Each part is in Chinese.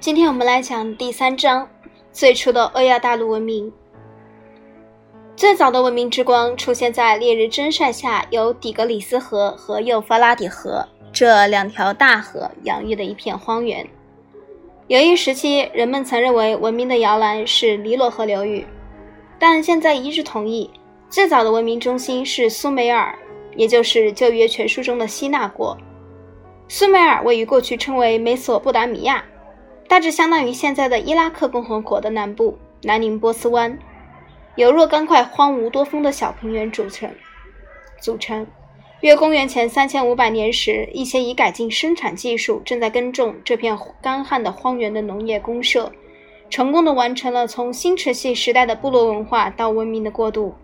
今天我们来讲第三章，最初的欧亚大陆文明。最早的文明之光出现在烈日真晒下，由底格里斯河和幼发拉底河这两条大河养育的一片荒原。有一时期，人们曾认为文明的摇篮是尼罗河流域，但现在一致同意，最早的文明中心是苏美尔，也就是旧约全书中的希腊国。苏美尔位于过去称为美索不达米亚。大致相当于现在的伊拉克共和国的南部，南临波斯湾，由若干块荒芜多风的小平原组成。组成。约公元前三千五百年时，一些已改进生产技术、正在耕种这片干旱的荒原的农业公社，成功的完成了从新石器时代的部落文化到文明的过渡。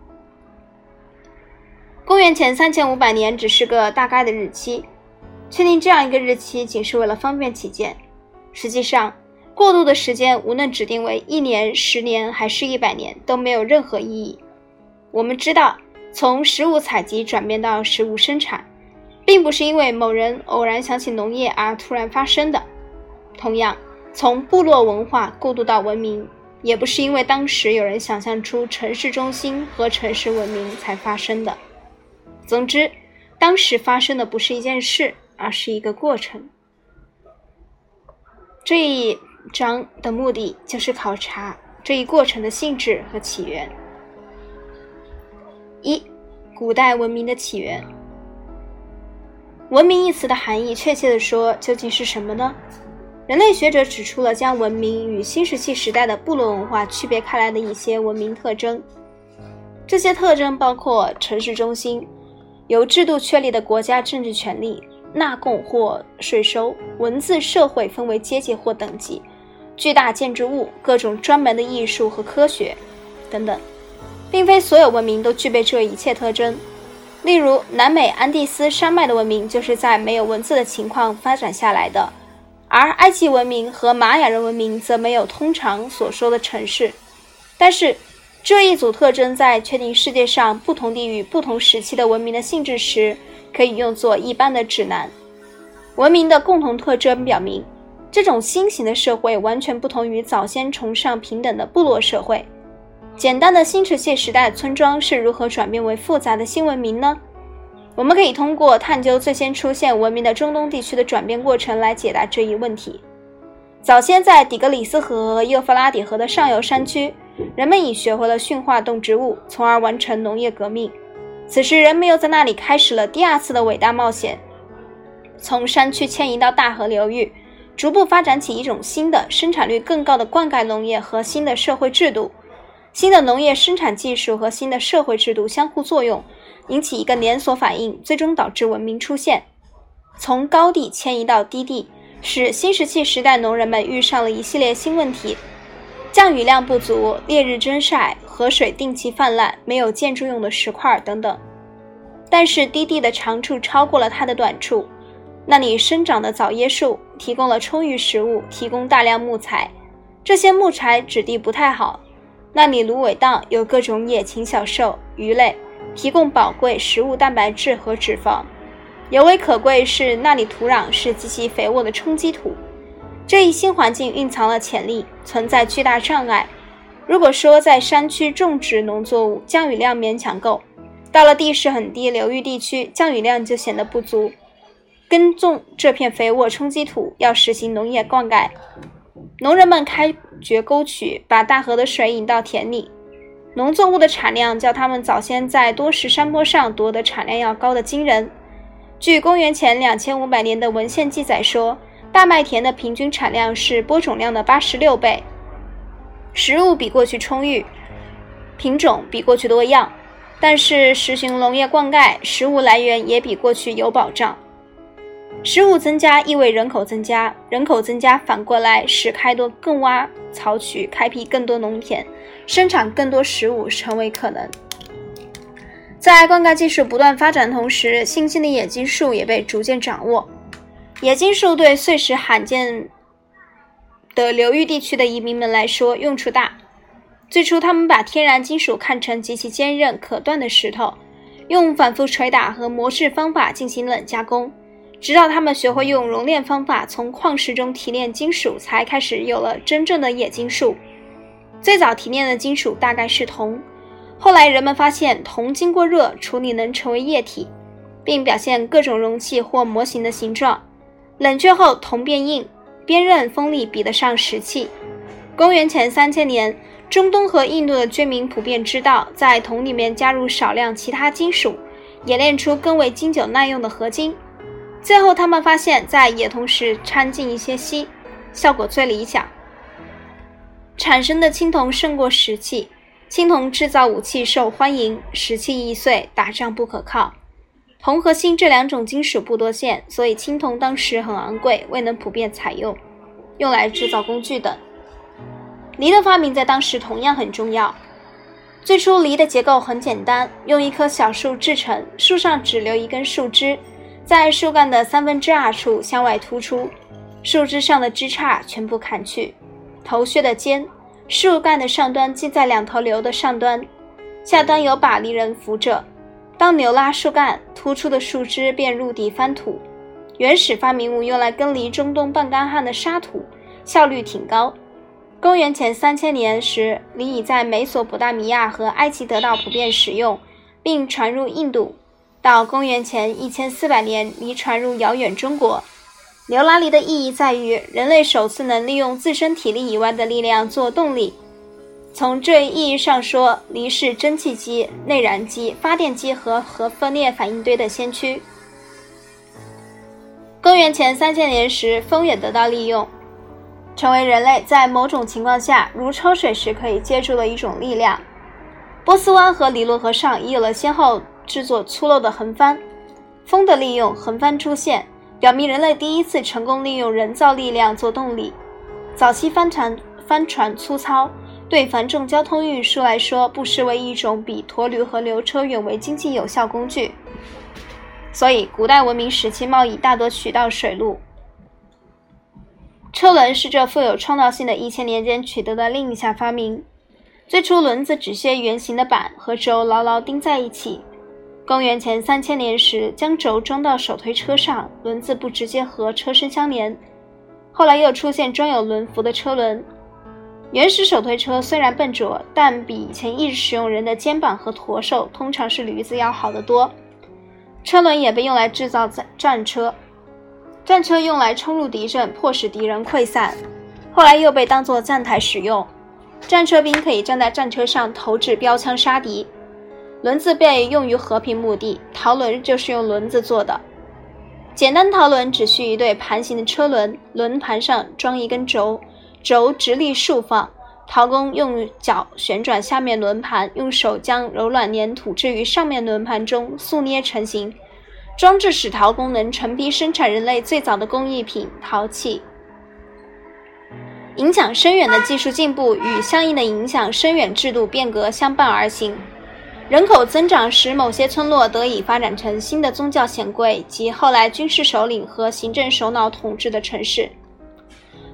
公元前三千五百年只是个大概的日期，确定这样一个日期仅是为了方便起见。实际上，过渡的时间无论指定为一年、十年还是一百年，都没有任何意义。我们知道，从食物采集转变到食物生产，并不是因为某人偶然想起农业而突然发生的；同样，从部落文化过渡到文明，也不是因为当时有人想象出城市中心和城市文明才发生的。总之，当时发生的不是一件事，而是一个过程。这一章的目的就是考察这一过程的性质和起源。一、古代文明的起源。文明一词的含义，确切的说，究竟是什么呢？人类学者指出了将文明与新石器时代的部落文化区别开来的一些文明特征。这些特征包括城市中心、由制度确立的国家政治权利。纳贡或税收，文字社会分为阶级或等级，巨大建筑物，各种专门的艺术和科学，等等，并非所有文明都具备这一切特征。例如，南美安第斯山脉的文明就是在没有文字的情况发展下来的，而埃及文明和玛雅人文明则没有通常所说的城市。但是，这一组特征在确定世界上不同地域、不同时期的文明的性质时。可以用作一般的指南。文明的共同特征表明，这种新型的社会完全不同于早先崇尚平等的部落社会。简单的新石器时代村庄是如何转变为复杂的新文明呢？我们可以通过探究最先出现文明的中东地区的转变过程来解答这一问题。早先在底格里斯河和幼发拉底河的上游山区，人们已学会了驯化动植物，从而完成农业革命。此时，人们又在那里开始了第二次的伟大冒险，从山区迁移到大河流域，逐步发展起一种新的、生产率更高的灌溉农业和新的社会制度。新的农业生产技术和新的社会制度相互作用，引起一个连锁反应，最终导致文明出现。从高地迁移到低地，使新石器时代农人们遇上了一系列新问题。降雨量不足、烈日蒸晒、河水定期泛滥、没有建筑用的石块等等。但是低地的长处超过了它的短处，那里生长的枣椰树提供了充裕食物，提供大量木材。这些木材质地不太好。那里芦苇荡有各种野禽小兽、鱼类，提供宝贵食物蛋白质和脂肪。尤为可贵是那里土壤是极其肥沃的冲积土。这一新环境蕴藏了潜力，存在巨大障碍。如果说在山区种植农作物，降雨量勉强够；到了地势很低、流域地区，降雨量就显得不足。耕种这片肥沃冲积土，要实行农业灌溉。农人们开掘沟渠，把大河的水引到田里。农作物的产量较他们早先在多石山坡上夺得产量要高得惊人。据公元前两千五百年的文献记载说。大麦田的平均产量是播种量的八十六倍，食物比过去充裕，品种比过去多样，但是实行农业灌溉，食物来源也比过去有保障。食物增加意味人口增加，人口增加反过来使开多更挖槽渠，开辟更多农田，生产更多食物成为可能。在灌溉技术不断发展同时，新兴的冶金术也被逐渐掌握。冶金术对碎石罕见的流域地区的移民们来说用处大。最初，他们把天然金属看成极其坚韧可断的石头，用反复捶打和磨制方法进行冷加工，直到他们学会用熔炼方法从矿石中提炼金属，才开始有了真正的冶金术。最早提炼的金属大概是铜，后来人们发现铜经过热处理能成为液体，并表现各种容器或模型的形状。冷却后，铜变硬，边刃锋利，比得上石器。公元前三千年，中东和印度的居民普遍知道，在铜里面加入少量其他金属，冶炼出更为经久耐用的合金。最后，他们发现，在冶铜时掺进一些锡，效果最理想，产生的青铜胜过石器。青铜制造武器受欢迎，石器易碎，打仗不可靠。铜和锌这两种金属不多见，所以青铜当时很昂贵，未能普遍采用，用来制造工具等。犁的发明在当时同样很重要。最初，犁的结构很简单，用一棵小树制成，树上只留一根树枝，在树干的三分之二处向外突出，树枝上的枝杈全部砍去，头削的尖，树干的上端系在两头牛的上端，下端有把犁人扶着。当牛拉树干，突出的树枝便入地翻土。原始发明物用来耕犁中东半干旱的沙土，效率挺高。公元前三千年时，犁已在美索不达米亚和埃及得到普遍使用，并传入印度。到公元前一千四百年，犁传入遥远中国。牛拉犁的意义在于，人类首次能利用自身体力以外的力量做动力。从这一意义上说，犁是蒸汽机、内燃机、发电机和核分裂反应堆的先驱。公元前三千年时，风也得到利用，成为人类在某种情况下，如抽水时可以借助的一种力量。波斯湾和尼罗河上已有了先后制作粗陋的横帆。风的利用，横帆出现，表明人类第一次成功利用人造力量做动力。早期帆船帆船粗糙。对繁重交通运输来说，不失为一种比驼驴和牛车远为经济有效工具。所以，古代文明时期贸易大多取道水路。车轮是这富有创造性的一千年间取得的另一项发明。最初，轮子只些圆形的板和轴牢牢钉在一起。公元前三千年时，将轴装到手推车上，轮子不直接和车身相连。后来又出现装有轮辐的车轮。原始手推车虽然笨拙，但比以前一直使用人的肩膀和驼兽，通常是驴子要好得多。车轮也被用来制造战战车，战车用来冲入敌阵，迫使敌人溃散。后来又被当作站台使用，战车兵可以站在战车上投掷标枪杀敌。轮子被用于和平目的，陶轮就是用轮子做的。简单陶轮只需一对盘形的车轮，轮盘上装一根轴。轴直立竖放，陶工用脚旋转下面轮盘，用手将柔软粘土置于上面轮盘中速捏成型。装置使陶工能成批生产人类最早的工艺品——陶器。影响深远的技术进步与相应的影响深远制度变革相伴而行。人口增长使某些村落得以发展成新的宗教显贵及后来军事首领和行政首脑统治的城市。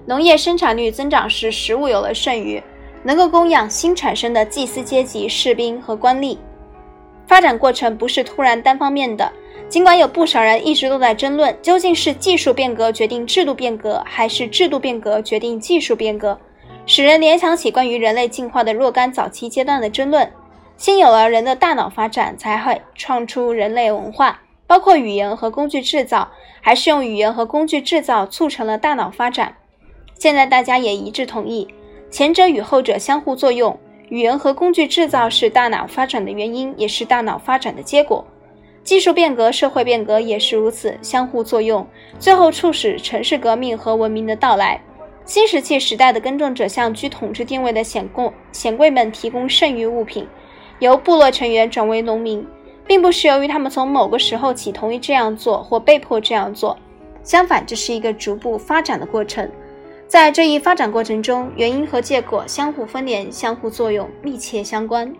农业生产率增长时，食物有了剩余，能够供养新产生的祭司阶级、士兵和官吏。发展过程不是突然单方面的，尽管有不少人一直都在争论，究竟是技术变革决定制度变革，还是制度变革决定技术变革，使人联想起关于人类进化的若干早期阶段的争论。先有了人的大脑发展，才会创出人类文化，包括语言和工具制造，还是用语言和工具制造促成了大脑发展。现在大家也一致同意，前者与后者相互作用。语言和工具制造是大脑发展的原因，也是大脑发展的结果。技术变革、社会变革也是如此，相互作用，最后促使城市革命和文明的到来。新石器时代的耕种者向居统治地位的显贵显贵们提供剩余物品，由部落成员转为农民，并不是由于他们从某个时候起同意这样做或被迫这样做，相反，这是一个逐步发展的过程。在这一发展过程中，原因和结果相互分连、相互作用、密切相关。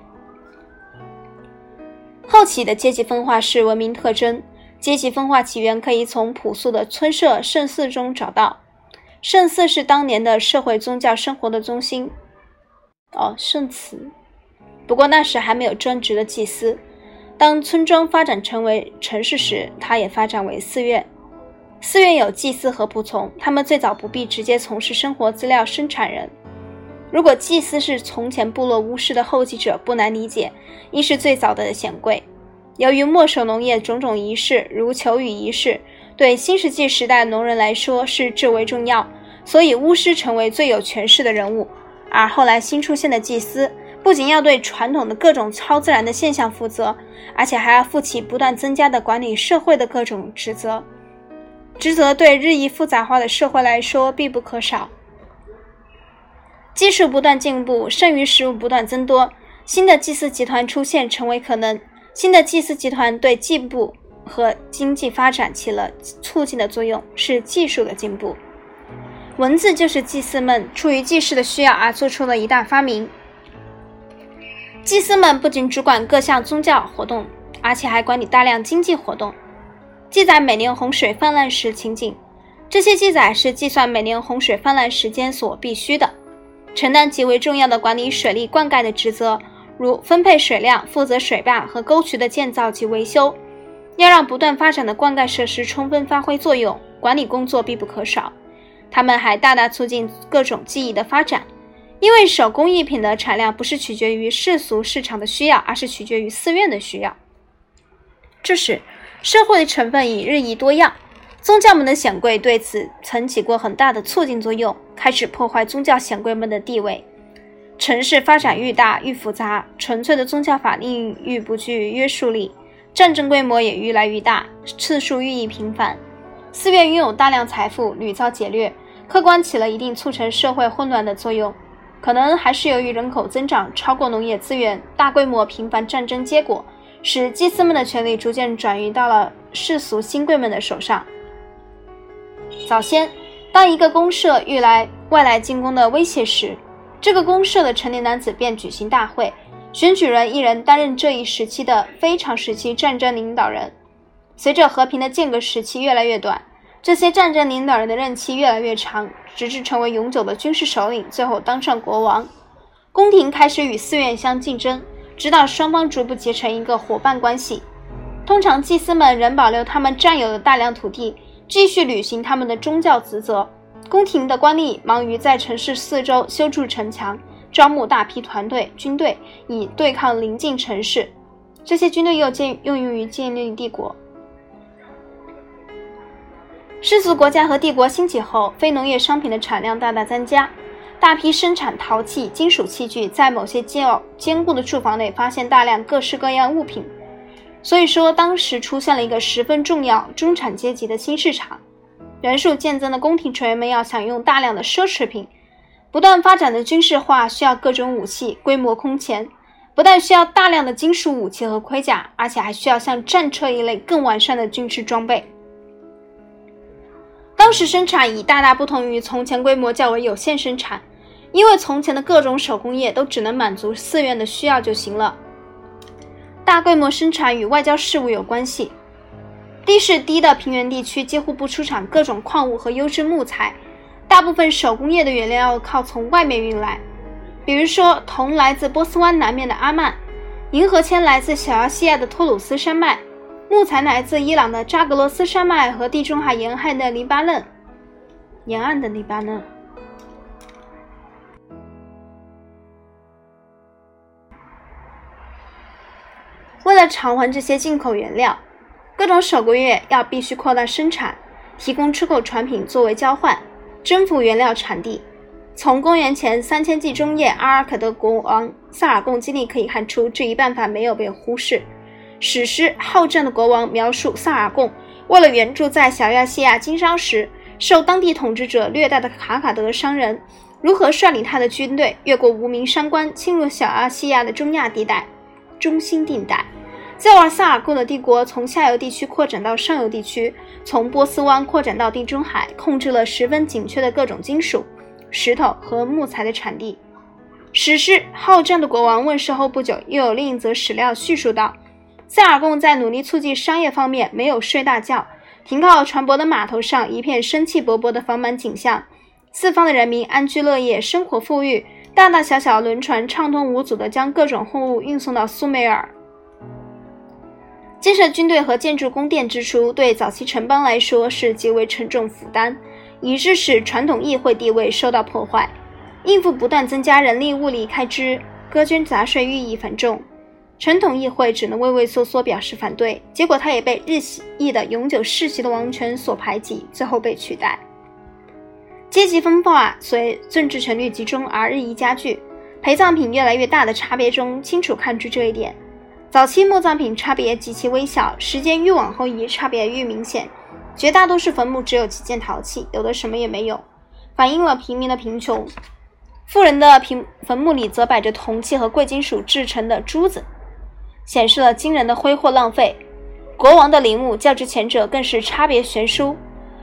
后期的阶级分化是文明特征。阶级分化起源可以从朴素的村社、圣寺中找到。圣寺是当年的社会宗教生活的中心。哦，圣祠。不过那时还没有专职的祭司。当村庄发展成为城市时，它也发展为寺院。寺院有祭司和仆从，他们最早不必直接从事生活资料生产人。如果祭司是从前部落巫师的后继者，不难理解，一是最早的显贵。由于没收农业种种仪式，如求雨仪式，对新石器时代农人来说是至为重要，所以巫师成为最有权势的人物。而后来新出现的祭司，不仅要对传统的各种超自然的现象负责，而且还要负起不断增加的管理社会的各种职责。职责对日益复杂化的社会来说必不可少。技术不断进步，剩余食物不断增多，新的祭祀集团出现成为可能。新的祭祀集团对进步和经济发展起了促进的作用，是技术的进步。文字就是祭司们出于祭祀的需要而做出了一大发明。祭司们不仅主管各项宗教活动，而且还管理大量经济活动，记载每年洪水泛滥时情景。这些记载是计算每年洪水泛滥时间所必须的。承担极为重要的管理水利灌溉的职责，如分配水量、负责水坝和沟渠的建造及维修。要让不断发展的灌溉设施充分发挥作用，管理工作必不可少。他们还大大促进各种技艺的发展，因为手工艺品的产量不是取决于世俗市场的需要，而是取决于寺院的需要。这时，社会的成分已日益多样。宗教们的显贵对此曾起过很大的促进作用，开始破坏宗教显贵们的地位。城市发展愈大愈复杂，纯粹的宗教法令愈不具约束力，战争规模也愈来愈大，次数愈益频繁。寺院拥有大量财富，屡遭劫掠，客观起了一定促成社会混乱的作用。可能还是由于人口增长超过农业资源，大规模频繁战争结果，使祭司们的权力逐渐转移到了世俗新贵们的手上。早先，当一个公社遇来外来进攻的威胁时，这个公社的成年男子便举行大会，选举人一人担任这一时期的非常时期战争领导人。随着和平的间隔时期越来越短，这些战争领导人的任期越来越长，直至成为永久的军事首领，最后当上国王。宫廷开始与寺院相竞争，直到双方逐步结成一个伙伴关系。通常，祭司们仍保留他们占有的大量土地。继续履行他们的宗教职责。宫廷的官吏忙于在城市四周修筑城墙，招募大批团队军队，以对抗邻近城市。这些军队又建用用于建立帝国。世俗国家和帝国兴起后，非农业商品的产量大大增加，大批生产陶器、金属器具，在某些较坚固的住房内发现大量各式各样物品。所以说，当时出现了一个十分重要中产阶级的新市场，人数渐增的宫廷成员们要享用大量的奢侈品，不断发展的军事化需要各种武器，规模空前，不但需要大量的金属武器和盔甲，而且还需要像战车一类更完善的军事装备。当时生产已大大不同于从前规模较为有限生产，因为从前的各种手工业都只能满足寺院的需要就行了。大规模生产与外交事务有关系。地势低的平原地区几乎不出产各种矿物和优质木材，大部分手工业的原料要靠从外面运来。比如说，铜来自波斯湾南面的阿曼，银河铅来自小亚细亚的托鲁斯山脉，木材来自伊朗的扎格罗斯山脉和地中海沿岸的黎巴嫩。沿岸的黎巴嫩。了偿还这些进口原料，各种手工业要必须扩大生产，提供出口产品作为交换，征服原料产地。从公元前三千纪中叶阿尔可德国王萨尔贡经历可以看出，这一办法没有被忽视。史诗《好战的国王》描述萨尔贡为了援助在小亚细亚经商时受当地统治者虐待的卡卡德商人，如何率领他的军队越过无名商关，侵入小亚细亚的中亚地带。中心地带，再往萨尔贡的帝国从下游地区扩展到上游地区，从波斯湾扩展到地中海，控制了十分紧缺的各种金属、石头和木材的产地。史诗《好战的国王》问世后不久，又有另一则史料叙述道：萨尔贡在努力促进商业方面没有睡大觉，停靠船舶的码头上，一片生气勃勃的繁忙景象，四方的人民安居乐业，生活富裕。大大小小轮船畅通无阻地将各种货物运送到苏美尔。建设军队和建筑宫殿支出对早期城邦来说是极为沉重负担，以致使传统议会地位受到破坏。应付不断增加人力物力开支，割捐杂税寓意繁重，传统议会只能畏畏缩缩表示反对。结果，他也被日益的永久世袭的王权所排挤，最后被取代。阶级分化随政治权力集中而日益加剧，陪葬品越来越大的差别中清楚看出这一点。早期墓葬品差别极其微小，时间愈往后移，差别愈明显。绝大多数坟墓只有几件陶器，有的什么也没有，反映了平民的贫穷。富人的平坟墓里则摆着铜器和贵金属制成的珠子，显示了惊人的挥霍浪费。国王的陵墓较之前者更是差别悬殊，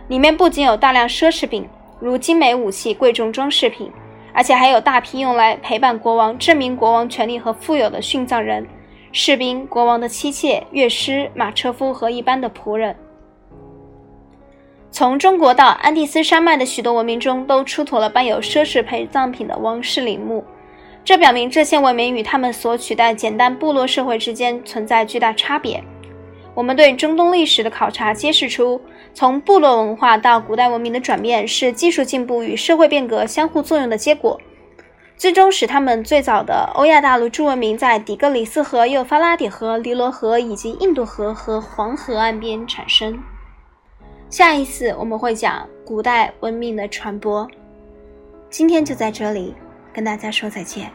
里面不仅有大量奢侈品，如精美武器、贵重装饰品，而且还有大批用来陪伴国王、证明国王权力和富有的殉葬人、士兵、国王的妻妾、乐师、马车夫和一般的仆人。从中国到安第斯山脉的许多文明中，都出土了伴有奢侈陪葬品的王室陵墓，这表明这些文明与他们所取代简单部落社会之间存在巨大差别。我们对中东历史的考察揭示出，从部落文化到古代文明的转变是技术进步与社会变革相互作用的结果，最终使他们最早的欧亚大陆诸文明在底格里斯河、幼发拉底河、尼罗河以及印度河和黄河岸边产生。下一次我们会讲古代文明的传播。今天就在这里，跟大家说再见。